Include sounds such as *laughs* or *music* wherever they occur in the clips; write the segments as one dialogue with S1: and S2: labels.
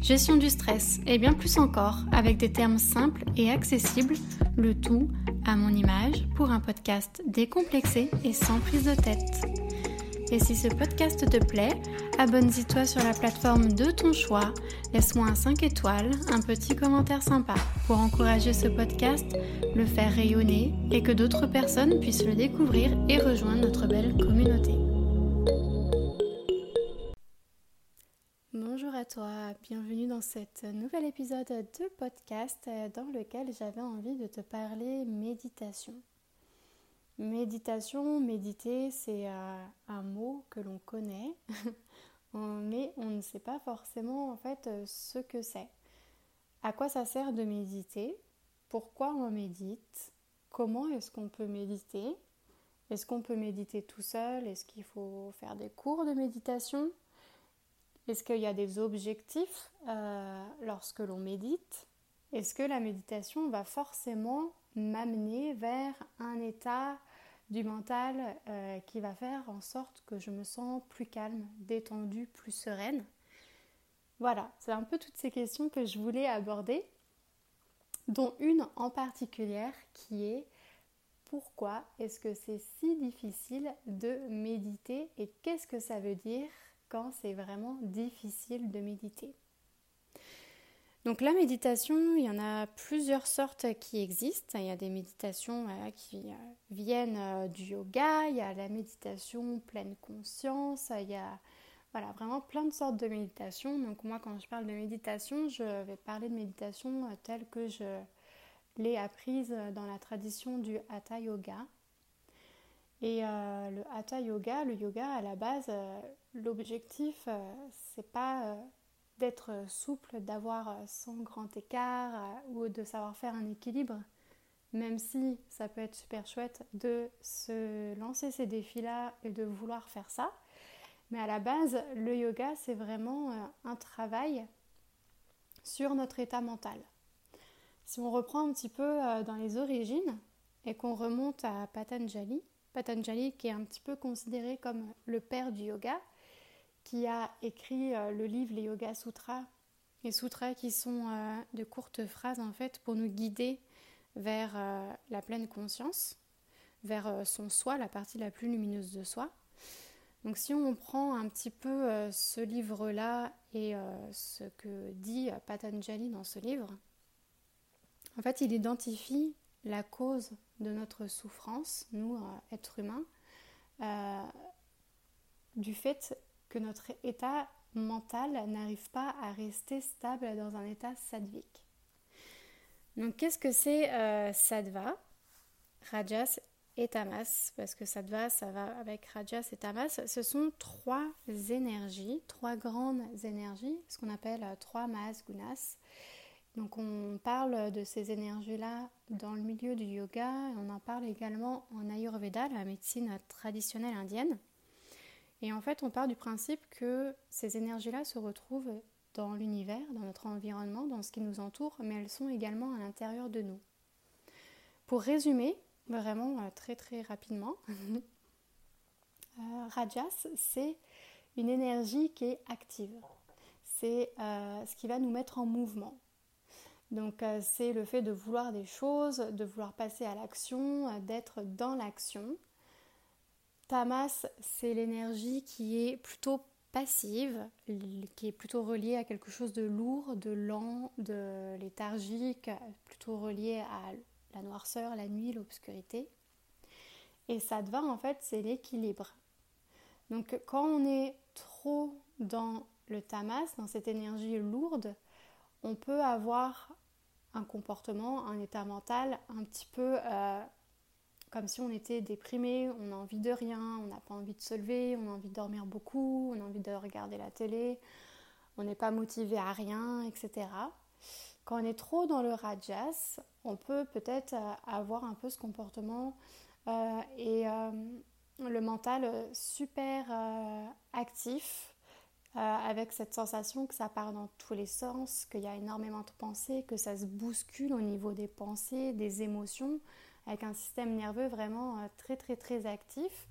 S1: gestion du stress et bien plus encore avec des termes simples et accessibles, le tout à mon image pour un podcast décomplexé et sans prise de tête. Et si ce podcast te plaît, abonne-toi sur la plateforme de ton choix, laisse-moi un 5 étoiles, un petit commentaire sympa pour encourager ce podcast, le faire rayonner et que d'autres personnes puissent le découvrir et rejoindre notre belle communauté. Toi, bienvenue dans cet nouvel épisode de podcast dans lequel j'avais envie de te parler méditation. Méditation, méditer, c'est euh, un mot que l'on connaît, *laughs* mais on ne sait pas forcément en fait ce que c'est. À quoi ça sert de méditer? Pourquoi on médite? Comment est-ce qu'on peut méditer? Est-ce qu'on peut méditer tout seul? Est-ce qu'il faut faire des cours de méditation? Est-ce qu'il y a des objectifs euh, lorsque l'on médite? Est-ce que la méditation va forcément m'amener vers un état du mental euh, qui va faire en sorte que je me sens plus calme, détendue, plus sereine? Voilà, c'est un peu toutes ces questions que je voulais aborder, dont une en particulier qui est pourquoi est-ce que c'est si difficile de méditer et qu'est-ce que ça veut dire quand c'est vraiment difficile de méditer. Donc la méditation, il y en a plusieurs sortes qui existent. Il y a des méditations euh, qui euh, viennent euh, du yoga, il y a la méditation pleine conscience, il y a voilà, vraiment plein de sortes de méditation. Donc moi quand je parle de méditation, je vais parler de méditation telle que je l'ai apprise dans la tradition du Hatha Yoga. Et le Hatha Yoga, le yoga à la base, L'objectif, euh, c'est pas euh, d'être souple, d'avoir euh, son grand écart ou de savoir faire un équilibre, même si ça peut être super chouette de se lancer ces défis-là et de vouloir faire ça. Mais à la base, le yoga, c'est vraiment un travail sur notre état mental. Si on reprend un petit peu dans les origines et qu'on remonte à Patanjali, Patanjali qui est un petit peu considéré comme le père du yoga, qui a écrit euh, le livre Les Yoga Sutras. Les sutras qui sont euh, de courtes phrases en fait pour nous guider vers euh, la pleine conscience, vers son soi, la partie la plus lumineuse de soi. Donc si on prend un petit peu ce livre-là et ce que dit Patanjali dans ce livre, en fait il identifie la cause de notre souffrance, nous, êtres humains, du fait que notre état mental n'arrive pas à rester stable dans un état sadvique. Donc qu'est-ce que c'est euh, rajas et tamas Parce que sattva, ça va avec rajas et tamas. Ce sont trois énergies, trois grandes énergies, ce qu'on appelle euh, trois mahas gunas. Donc on parle de ces énergies-là dans le milieu du yoga, et on en parle également en Ayurveda, la médecine traditionnelle indienne. Et en fait, on part du principe que ces énergies-là se retrouvent dans l'univers, dans notre environnement, dans ce qui nous entoure, mais elles sont également à l'intérieur de nous. Pour résumer, vraiment euh, très très rapidement, *laughs* euh, Rajas, c'est une énergie qui est active. C'est euh, ce qui va nous mettre en mouvement. Donc c'est le fait de vouloir des choses, de vouloir passer à l'action, d'être dans l'action. Tamas, c'est l'énergie qui est plutôt passive, qui est plutôt reliée à quelque chose de lourd, de lent, de léthargique, plutôt reliée à la noirceur, la nuit, l'obscurité. Et Sattva, en fait, c'est l'équilibre. Donc quand on est trop dans le tamas, dans cette énergie lourde, on peut avoir un comportement, un état mental un petit peu euh, comme si on était déprimé, on a envie de rien, on n'a pas envie de se lever, on a envie de dormir beaucoup, on a envie de regarder la télé, on n'est pas motivé à rien, etc. Quand on est trop dans le rajas, on peut peut-être avoir un peu ce comportement et le mental super actif euh, avec cette sensation que ça part dans tous les sens, qu'il y a énormément de pensées, que ça se bouscule au niveau des pensées, des émotions, avec un système nerveux vraiment euh, très très très actif.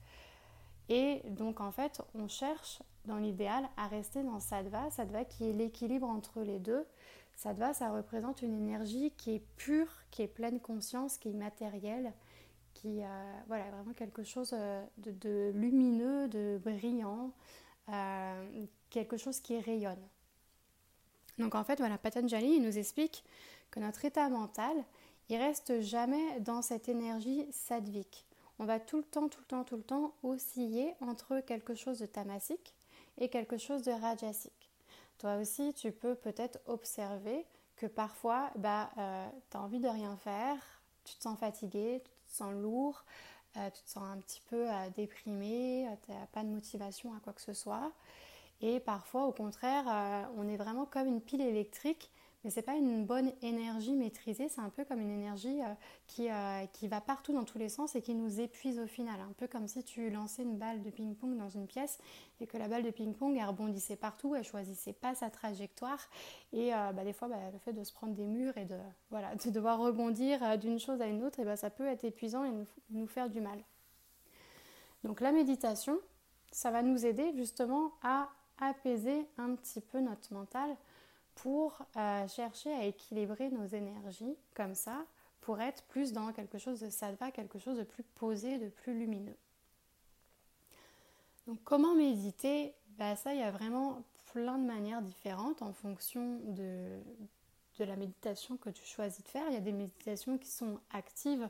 S1: Et donc en fait, on cherche dans l'idéal à rester dans Sattva, Sattva qui est l'équilibre entre les deux. Sattva, ça représente une énergie qui est pure, qui est pleine conscience, qui est matérielle, qui euh, voilà vraiment quelque chose de, de lumineux, de brillant, euh, quelque chose qui rayonne. Donc en fait, voilà, Patanjali il nous explique que notre état mental, il reste jamais dans cette énergie sadvique. On va tout le temps, tout le temps, tout le temps osciller entre quelque chose de tamasique et quelque chose de rajasique. Toi aussi, tu peux peut-être observer que parfois, bah, euh, tu as envie de rien faire, tu te sens fatigué, tu te sens lourd, euh, tu te sens un petit peu euh, déprimé, euh, tu n'as pas de motivation à quoi que ce soit. Et parfois, au contraire, on est vraiment comme une pile électrique, mais ce n'est pas une bonne énergie maîtrisée, c'est un peu comme une énergie qui, qui va partout dans tous les sens et qui nous épuise au final. Un peu comme si tu lançais une balle de ping-pong dans une pièce et que la balle de ping-pong, elle rebondissait partout, elle choisissait pas sa trajectoire. Et bah, des fois, bah, le fait de se prendre des murs et de, voilà, de devoir rebondir d'une chose à une autre, et bah, ça peut être épuisant et nous faire du mal. Donc la méditation, ça va nous aider justement à apaiser un petit peu notre mental pour euh, chercher à équilibrer nos énergies comme ça, pour être plus dans quelque chose de sattva, quelque chose de plus posé, de plus lumineux. Donc comment méditer? Bah, Ça, il y a vraiment plein de manières différentes en fonction de, de la méditation que tu choisis de faire. Il y a des méditations qui sont actives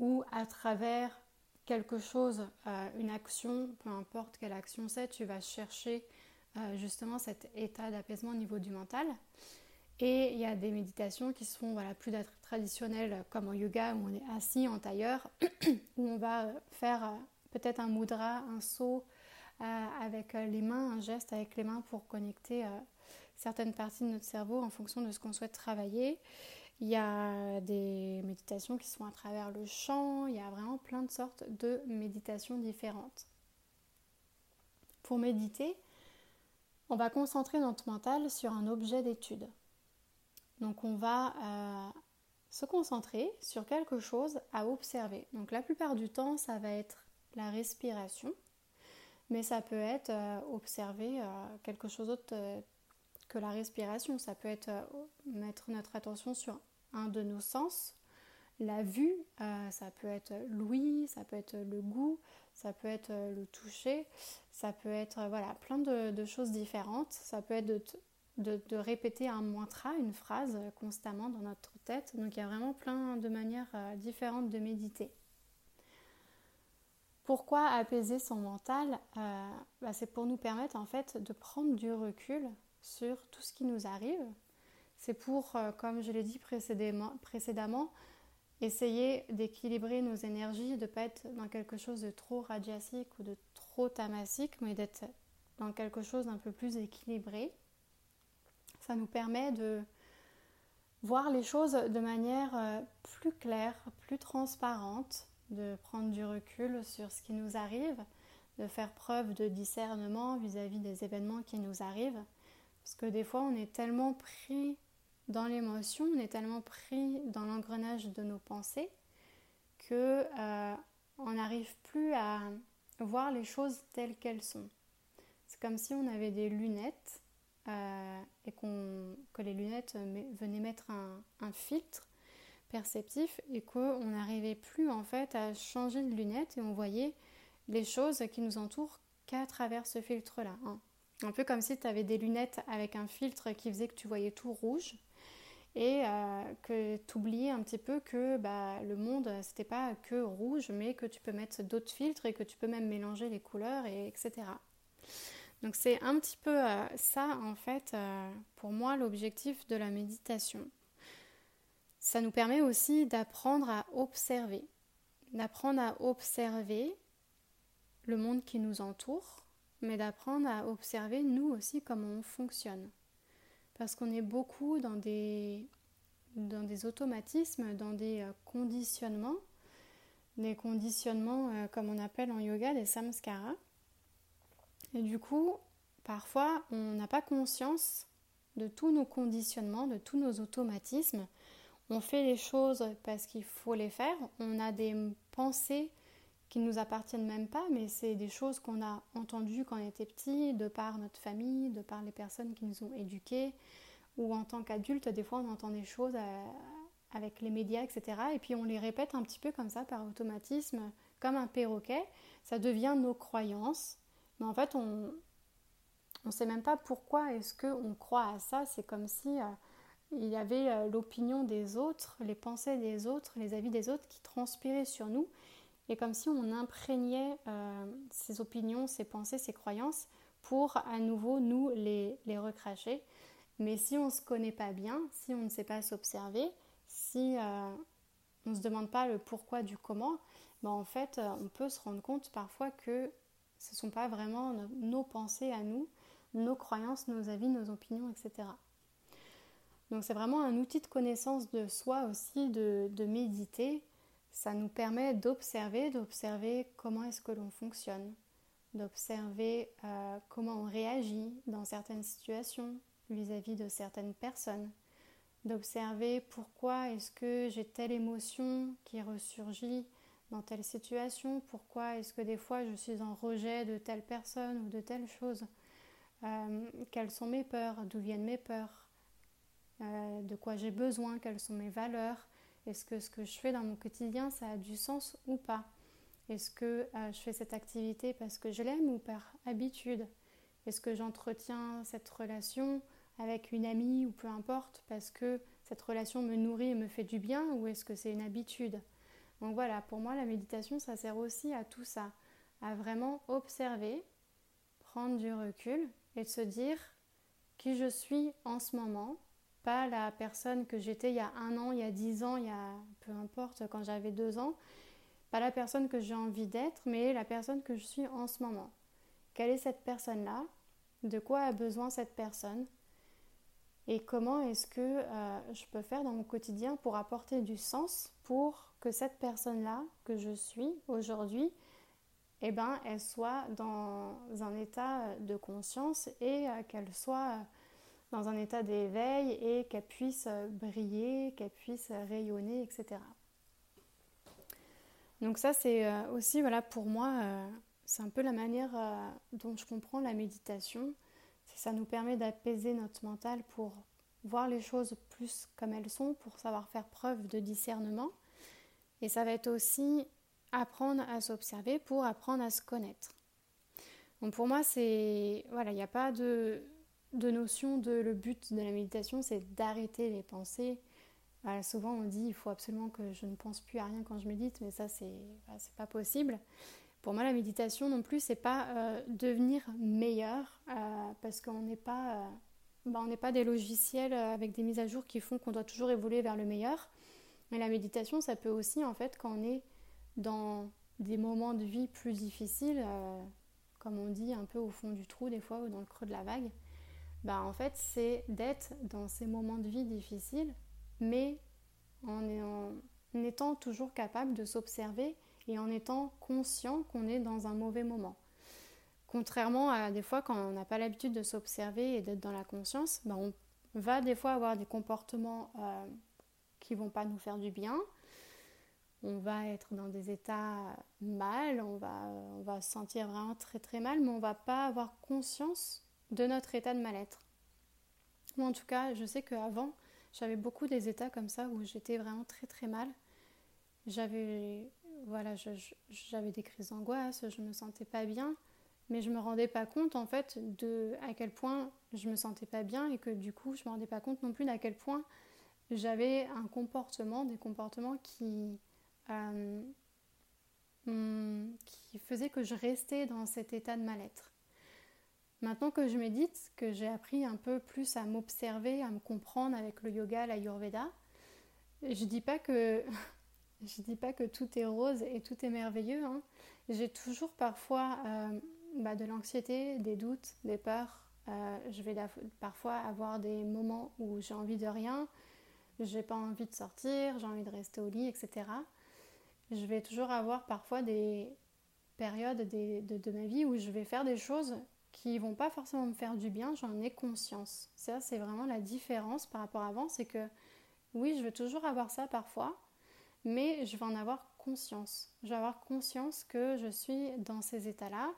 S1: ou à travers quelque chose, euh, une action, peu importe quelle action c'est, tu vas chercher euh, justement cet état d'apaisement au niveau du mental. Et il y a des méditations qui sont voilà, plus traditionnelles comme en yoga où on est assis en tailleur, *clears throat* où on va faire euh, peut-être un mudra, un saut avec les mains, un geste avec les mains pour connecter certaines parties de notre cerveau en fonction de ce qu'on souhaite travailler. Il y a des méditations qui sont à travers le chant, il y a vraiment plein de sortes de méditations différentes. Pour méditer, on va concentrer notre mental sur un objet d'étude. Donc on va euh, se concentrer sur quelque chose à observer. Donc la plupart du temps, ça va être la respiration, mais ça peut être euh, observer euh, quelque chose d'autre que la respiration. Ça peut être mettre notre attention sur un de nos sens. La vue, euh, ça peut être l'ouïe, ça peut être le goût, ça peut être le toucher, ça peut être voilà, plein de, choses différentes. Ça peut être de, répéter un mantra, une phrase constamment dans notre tête. Donc il y a vraiment plein de manières euh, différentes de méditer. Pourquoi apaiser son mental euh, bah, C'est pour nous permettre en fait de prendre du recul sur tout ce qui nous arrive, c'est pour, euh, comme je l'ai dit précédemment, essayer d'équilibrer nos énergies, de ne pas être dans quelque chose de trop radiasique ou de trop tamasique, mais d'être dans quelque chose d'un peu plus équilibré. Ça nous permet de voir les choses de manière euh, plus claire, plus transparente, de prendre du recul sur ce qui nous arrive, de faire preuve de discernement vis-à-vis -vis des événements qui nous arrivent. Parce que des fois, on est tellement pris dans l'émotion, on est tellement pris dans l'engrenage de nos pensées que euh, on n'arrive plus à voir les choses telles qu'elles sont. C'est comme si on avait des lunettes euh, et que les lunettes venaient mettre un, un filtre perceptif et qu'on n'arrivait plus en fait à changer de lunettes et on voyait les choses qui nous entourent qu'à travers ce filtre-là. Hein. Un peu comme si tu avais des lunettes avec un filtre qui faisait que tu voyais tout rouge et euh, que tu un petit peu que bah, le monde c'était pas que rouge mais que tu peux mettre d'autres filtres et que tu peux même mélanger les couleurs et etc. Donc c'est un petit peu euh, ça en fait euh, pour moi l'objectif de la méditation. Ça nous permet aussi d'apprendre à observer, d'apprendre à observer le monde qui nous entoure, mais d'apprendre à observer nous aussi comment on fonctionne. Parce qu'on est beaucoup dans des, dans des automatismes, dans des euh, conditionnements, des conditionnements euh, comme on appelle en yoga des samskaras. Et du coup, parfois, on n'a pas conscience de tous nos conditionnements, de tous nos automatismes. On fait les choses parce qu'il faut les faire. On a des pensées qui ne nous appartiennent même pas, mais c'est des choses qu'on a entendues quand on était petit, de par notre famille, de par les personnes qui nous ont éduqués, ou en tant qu'adulte, des fois on entend des choses euh, avec les médias, etc. Et puis on les répète un petit peu comme ça par automatisme, comme un perroquet. Ça devient nos croyances. Mais en fait, on ne sait même pas pourquoi est-ce qu'on croit à ça. C'est comme si euh, il y avait euh, l'opinion des autres, les pensées des autres, les avis des autres qui transpiraient sur nous et comme si on imprégnait euh, ces opinions, ces pensées, ces croyances pour à nouveau nous les, recracher. Mais si on ne se connaît pas bien, si on ne sait pas s'observer, si euh, on ne se demande pas le pourquoi du comment, ben en fait euh, on peut se rendre compte parfois que ce ne sont pas vraiment nos pensées à nous, nos croyances, nos avis, nos opinions, etc. Donc c'est vraiment un outil de connaissance de soi aussi, de méditer, ça nous permet d'observer, d'observer comment est-ce que l'on fonctionne, d'observer euh, comment on réagit dans certaines situations vis-à-vis de certaines personnes, d'observer pourquoi est-ce que j'ai telle émotion qui ressurgit dans telle situation, pourquoi est-ce que des fois je suis en rejet de telle personne ou de telle chose, euh, quelles sont mes peurs, d'où viennent mes peurs, euh, de quoi j'ai besoin, quelles sont mes valeurs, est-ce que ce que je fais dans mon quotidien, ça a du sens ou pas? Est-ce que euh, je fais cette activité parce que je l'aime ou par habitude? Est-ce que j'entretiens cette relation avec une amie ou peu importe parce que cette relation me nourrit et me fait du bien ou est-ce que c'est une habitude? Donc voilà, pour moi la méditation ça sert aussi à tout ça, à vraiment observer, prendre du recul et se dire qui je suis en ce moment, pas la personne que j'étais il y a un an, il y a dix ans, il y a peu importe quand j'avais deux ans, pas la personne que j'ai envie d'être, mais la personne que je suis en ce moment. Quelle est cette personne-là? De quoi a besoin cette personne? Et comment est-ce que euh, je peux faire dans mon quotidien pour apporter du sens pour que cette personne-là que je suis aujourd'hui, eh ben, elle soit dans un état de conscience et euh, qu'elle soit dans un état d'éveil et qu'elle puisse euh, briller, qu'elle puisse euh, rayonner, etc. Donc ça c'est euh, aussi voilà pour moi c'est un peu la manière dont je comprends la méditation. Ça nous permet d'apaiser notre mental pour voir les choses plus comme elles sont, pour savoir faire preuve de discernement. Et ça va être aussi apprendre à s'observer pour apprendre à se connaître. Donc pour moi c'est voilà il n'y a pas de de notion de le but de la méditation, c'est d'arrêter les pensées. souvent on dit il faut absolument que je ne pense plus à rien quand je médite, mais ça c'est bah, pas possible. Pour moi, la méditation non plus, c'est pas euh, devenir meilleur euh, parce qu'on n'est pas, euh, bah, on n'est pas des logiciels avec des mises à jour qui font qu'on doit toujours évoluer vers le meilleur. Mais la méditation, ça peut aussi en fait quand on est dans des moments de vie plus difficiles, comme on dit un peu au fond du trou des fois ou dans le creux de la vague, bah, en fait, c'est d'être dans ces moments de vie difficiles, mais en, étant toujours capable de s'observer et en étant conscient qu'on est dans un mauvais moment. Contrairement à des fois quand on n'a pas l'habitude de s'observer et d'être dans la conscience, bah, on va des fois avoir des comportements euh, qui vont pas nous faire du bien. On va être dans des états mal, on va, on va se sentir vraiment très très mal, mais on va pas avoir conscience de notre état de mal-être. Moi, en tout cas, je sais qu'avant, j'avais beaucoup des états comme ça où j'étais vraiment très très mal. J'avais voilà, j'avais des crises d'angoisse, je me sentais pas bien, mais je me rendais pas compte en fait de à quel point je me sentais pas bien et que du coup, je me rendais pas compte non plus d'à quel point j'avais un comportement, des comportements qui euh, qui faisaient que je restais dans cet état de mal-être. Maintenant que je médite, que j'ai appris un peu plus à m'observer, à me comprendre avec le yoga, l'ayurveda, je dis pas que *laughs* je dis pas que tout est rose et tout est merveilleux. Hein. J'ai toujours parfois euh, bah, de l'anxiété, des doutes, des peurs, je vais parfois avoir des moments où j'ai envie de rien, j'ai pas envie de sortir, j'ai envie de rester au lit, etc. Je vais toujours avoir parfois des périodes de, ma vie où je vais faire des choses qui vont pas forcément me faire du bien, j'en ai conscience. Ça, c'est vraiment la différence par rapport à avant, c'est que oui, je vais toujours avoir ça parfois, mais je vais en avoir conscience. Je vais avoir conscience que je suis dans ces états-là.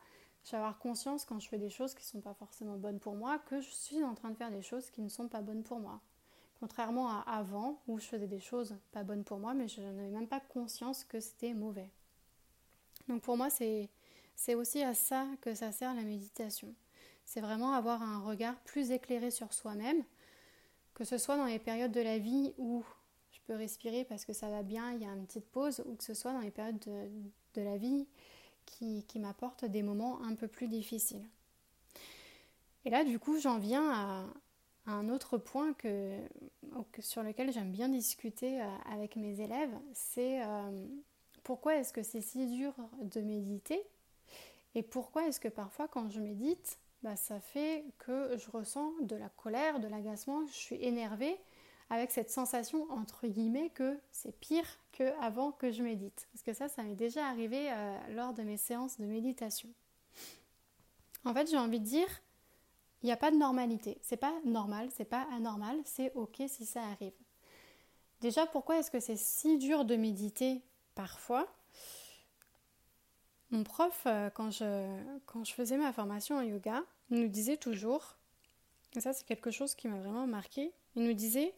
S1: Je vais avoir conscience quand je fais des choses qui ne sont pas forcément bonnes pour moi, que je suis en train de faire des choses qui ne sont pas bonnes pour moi. Contrairement à avant, où je faisais des choses pas bonnes pour moi, mais je n'avais même pas conscience que c'était mauvais. Donc pour moi, c'est, c'est aussi à ça que ça sert la méditation. C'est vraiment avoir un regard plus éclairé sur soi-même, que ce soit dans les périodes de la vie où je peux respirer parce que ça va bien, il y a une petite pause, ou que ce soit dans les périodes de, la vie qui, m'apportent des moments un peu plus difficiles. Et là, du coup, j'en viens à, un autre point sur lequel j'aime bien discuter euh, avec mes élèves, c'est euh, pourquoi est-ce que c'est si dur de méditer? Et pourquoi est-ce que parfois quand je médite, bah, ça fait que je ressens de la colère, de l'agacement, je suis énervée avec cette sensation entre guillemets que c'est pire qu'avant que je médite. Parce que ça, ça m'est déjà arrivé euh, lors de mes séances de méditation. En fait, j'ai envie de dire, il n'y a pas de normalité. C'est pas normal, c'est pas anormal, c'est ok si ça arrive. Déjà, pourquoi est-ce que c'est si dur de méditer parfois? Mon prof, euh, quand je, faisais ma formation en yoga, nous disait toujours, et ça c'est quelque chose qui m'a vraiment marqué, il nous disait,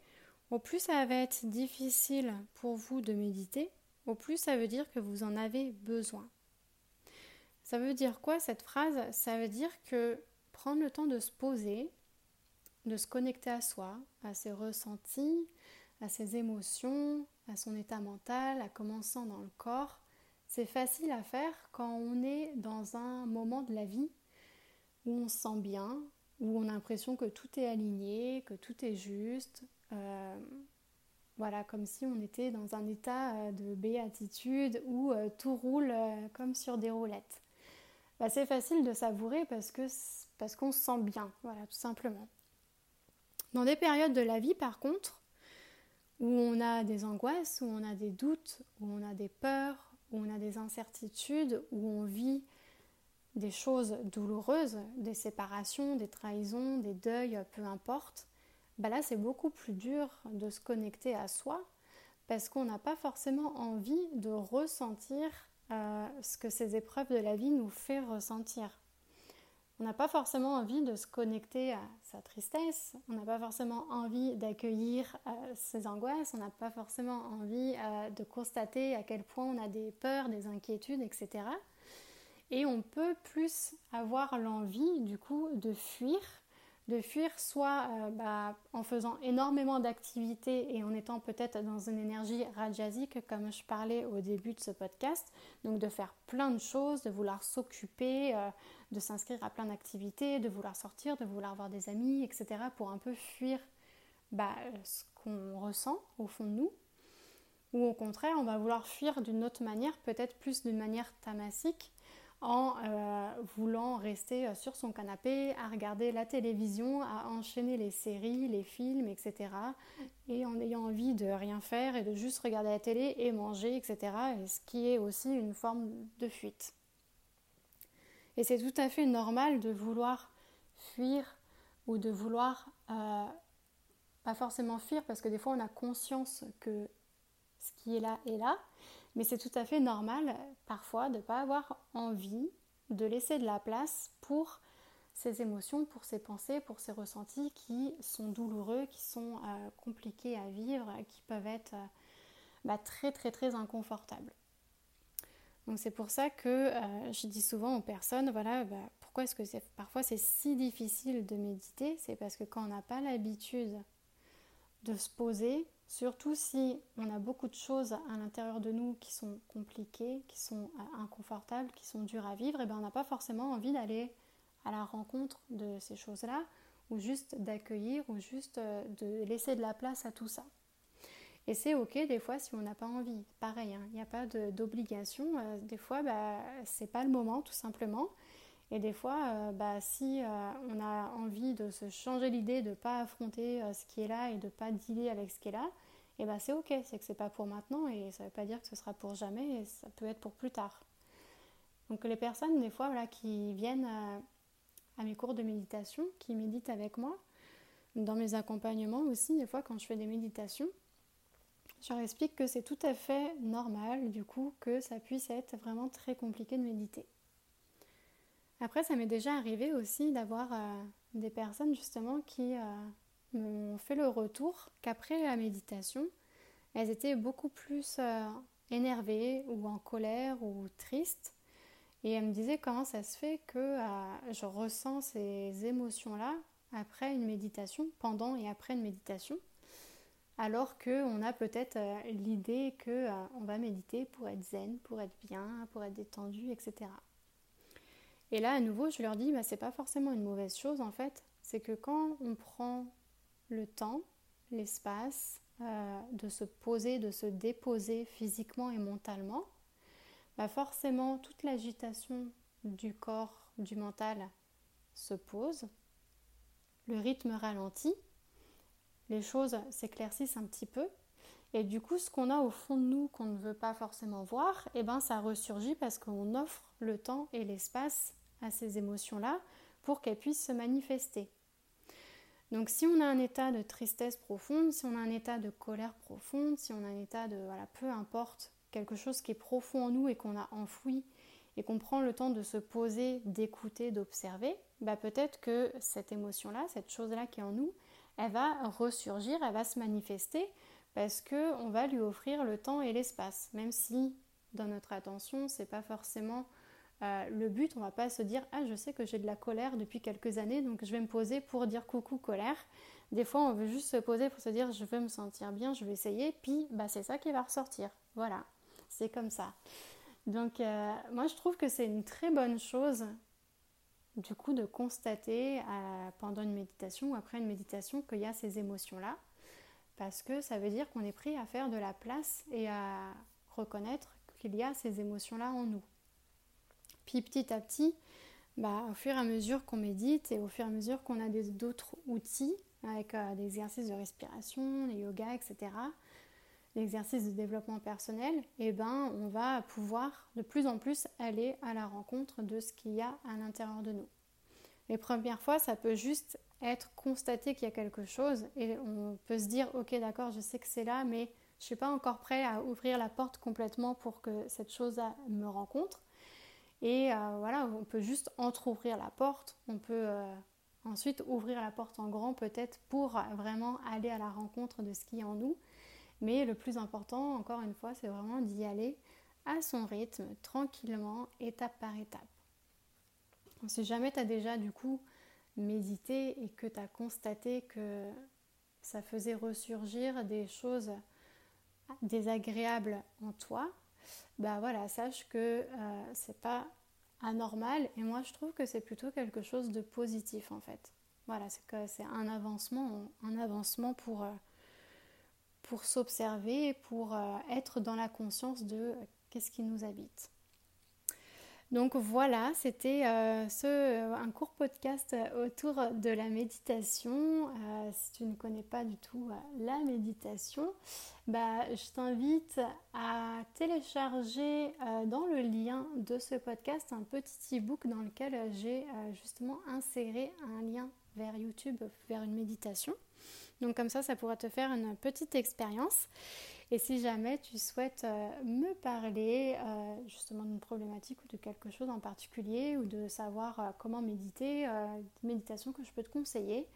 S1: au plus ça va être difficile pour vous de méditer, au plus ça veut dire que vous en avez besoin. Ça veut dire quoi cette phrase? Ça veut dire que prendre le temps de se poser, de se connecter à soi, à ses ressentis, à ses émotions, à son état mental, à comment on sent dans le corps. C'est facile à faire quand on est dans un moment de la vie où on se sent bien, où on a l'impression que tout est aligné, que tout est juste. Euh, voilà, comme si on était dans un état euh, de béatitude où euh, tout roule comme sur des roulettes. Bah, c'est facile de savourer parce que parce qu'on se sent bien, voilà, tout simplement. Dans des périodes de la vie, par contre, où on a des angoisses, où on a des doutes, où on a des peurs, où on a des incertitudes, où on vit des choses douloureuses, des séparations, des trahisons, des deuils, peu importe, bah là c'est beaucoup plus dur de se connecter à soi parce qu'on n'a pas forcément envie de ressentir euh, ce que ces épreuves de la vie nous fait ressentir. On n'a pas forcément envie de se connecter à sa tristesse, on n'a pas forcément envie d'accueillir euh, ses angoisses, on n'a pas forcément envie euh, de constater à quel point on a des peurs, des inquiétudes, etc. Et on peut plus avoir l'envie du coup de fuir de fuir soit euh, bah, en faisant énormément d'activités et en étant peut-être dans une énergie rajasique comme je parlais au début de ce podcast, donc de faire plein de choses, de vouloir s'occuper, de s'inscrire à plein d'activités, de vouloir sortir, de vouloir voir des amis, etc. pour un peu fuir bah, ce qu'on ressent au fond de nous. Ou au contraire, on va vouloir fuir d'une autre manière, peut-être plus d'une manière tamasique, en euh, voulant rester euh, sur son canapé, à regarder la télévision, à enchaîner les séries, les films, etc. Et en ayant envie de rien faire et de juste regarder la télé et manger, etc. Et ce qui est aussi une forme de fuite. Et c'est tout à fait normal de vouloir fuir ou de vouloir, euh, pas forcément fuir, parce que des fois on a conscience que ce qui est là est là, mais c'est tout à fait normal parfois de ne pas avoir envie de laisser de la place pour ces émotions, pour ces pensées, pour ces ressentis qui sont douloureux, qui sont euh, compliqués à vivre, qui peuvent être euh, bah, très très très inconfortables. Donc c'est pour ça que euh, je dis souvent aux personnes, voilà, bah, pourquoi est-ce que parfois c'est si difficile de méditer? C'est parce que quand on n'a pas l'habitude de se poser, Surtout si on a beaucoup de choses à l'intérieur de nous qui sont compliquées, qui sont euh, inconfortables, qui sont dures à vivre, et bien on n'a pas forcément envie d'aller à la rencontre de ces choses-là, ou juste d'accueillir, ou juste euh, de laisser de la place à tout ça. Et c'est ok des fois si on n'a pas envie. Pareil, hein, il n'y a pas d'obligation. Euh, des fois, bah, c'est pas le moment tout simplement. Et des fois, euh, bah, si euh, on a envie de se changer l'idée, de ne pas affronter ce qui est là et de ne pas dealer avec ce qui est là, et bah, c'est ok, c'est que c'est pas pour maintenant et ça ne veut pas dire que ce sera pour jamais et ça peut être pour plus tard. Donc les personnes, des fois, voilà, qui viennent à mes cours de méditation, qui méditent avec moi, dans mes accompagnements aussi, des fois quand je fais des méditations, je leur explique que c'est tout à fait normal du coup que ça puisse être vraiment très compliqué de méditer. Après, ça m'est déjà arrivé aussi d'avoir euh, des personnes justement qui euh, m'ont fait le retour qu'après la méditation, elles étaient beaucoup plus euh, énervées ou en colère ou tristes. Et elles me disaient comment ça se fait que je ressens ces émotions-là après une méditation, pendant et après une méditation, alors qu'on a peut-être euh, l'idée qu'on euh, va méditer pour être zen, pour être bien, pour être détendu, etc. Et là, à nouveau, je leur dis, bah, c'est pas forcément une mauvaise chose en fait, c'est que quand on prend le temps, l'espace, euh, de se poser, de se déposer physiquement et mentalement, bah forcément toute l'agitation du corps, du mental se pose le rythme ralentit, les choses s'éclaircissent un petit peu. Et du coup, ce qu'on a au fond de nous qu'on ne veut pas forcément voir, eh ben, ça ressurgit parce qu'on offre le temps et l'espace à ces émotions-là pour qu'elles puissent se manifester. Donc si on a un état de tristesse profonde, si on a un état de colère profonde, si on a un état de, voilà, peu importe, quelque chose qui est profond en nous et qu'on a enfoui et qu'on prend le temps de se poser, d'écouter, d'observer, bah peut-être que cette émotion-là, cette chose-là qui est en nous, elle va ressurgir, elle va se manifester parce que on va lui offrir le temps et l'espace, même si dans notre attention, c'est pas forcément euh, le but. On va pas se dire ah je sais que j'ai de la colère depuis quelques années, donc je vais me poser pour dire coucou colère. Des fois, on veut juste se poser pour se dire je veux me sentir bien, je vais essayer, puis bah c'est ça qui va ressortir. Voilà, c'est comme ça. Donc euh, moi je trouve que c'est une très bonne chose du coup de constater euh, pendant une méditation ou après une méditation qu'il y a ces émotions-là, parce que ça veut dire qu'on est prêt à faire de la place et à reconnaître qu'il y a ces émotions-là en nous. Puis petit à petit, bah, au fur et à mesure qu'on médite et au fur et à mesure qu'on a d'autres outils avec euh, des exercices de respiration, les yoga, etc., l'exercice de développement personnel, eh ben, on va pouvoir de plus en plus aller à la rencontre de ce qu'il y a à l'intérieur de nous. Les premières fois, ça peut juste être constaté qu'il y a quelque chose et on peut se dire ok d'accord je sais que c'est là mais je ne suis pas encore prêt à ouvrir la porte complètement pour que cette chose me rencontre et euh, voilà on peut juste entre-ouvrir la porte on peut euh, ensuite ouvrir la porte en grand peut-être pour vraiment aller à la rencontre de ce qui est en nous mais le plus important, encore une fois, c'est vraiment d'y aller à son rythme, tranquillement, étape par étape. si jamais tu as déjà du coup médité et que tu as constaté que ça faisait ressurgir des choses désagréables en toi, bah voilà, sache que euh, c'est pas anormal et moi je trouve que c'est plutôt quelque chose de positif en fait. Voilà, c'est c'est un avancement, un avancement pour, euh, pour s'observer, pour euh, être dans la conscience de euh, qu'est-ce qui nous habite. Donc voilà, c'était euh, un court podcast autour de la méditation. si tu ne connais pas du tout la méditation, bah, je t'invite à télécharger dans le lien de ce podcast un petit e-book dans lequel j'ai justement inséré un lien vers YouTube, vers une méditation. Donc comme ça, ça pourra te faire une petite expérience. Et si jamais tu souhaites euh, me parler euh, justement d'une problématique ou de quelque chose en particulier ou de savoir euh, comment méditer, une méditation que je peux te conseiller,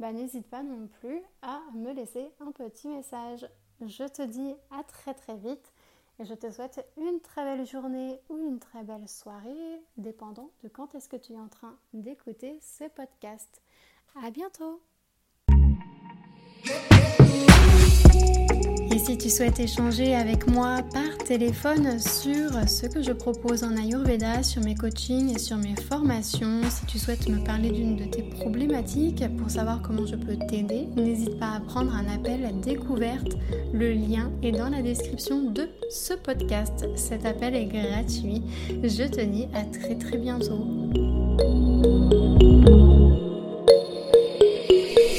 S1: bah, n'hésite pas non plus à me laisser un petit message. Je te dis à très très vite et je te souhaite une très belle journée ou une très belle soirée, dépendant de quand est-ce que tu es en train d'écouter ce podcast. À bientôt et si tu souhaites échanger avec moi par téléphone sur ce que je propose en Ayurveda, sur mes coachings et sur mes formations, si tu souhaites me parler d'une de tes problématiques pour savoir comment je peux t'aider, n'hésite pas à prendre un appel à découverte. Le lien est dans la description de ce podcast. Cet appel est gratuit. Je te dis à très très bientôt.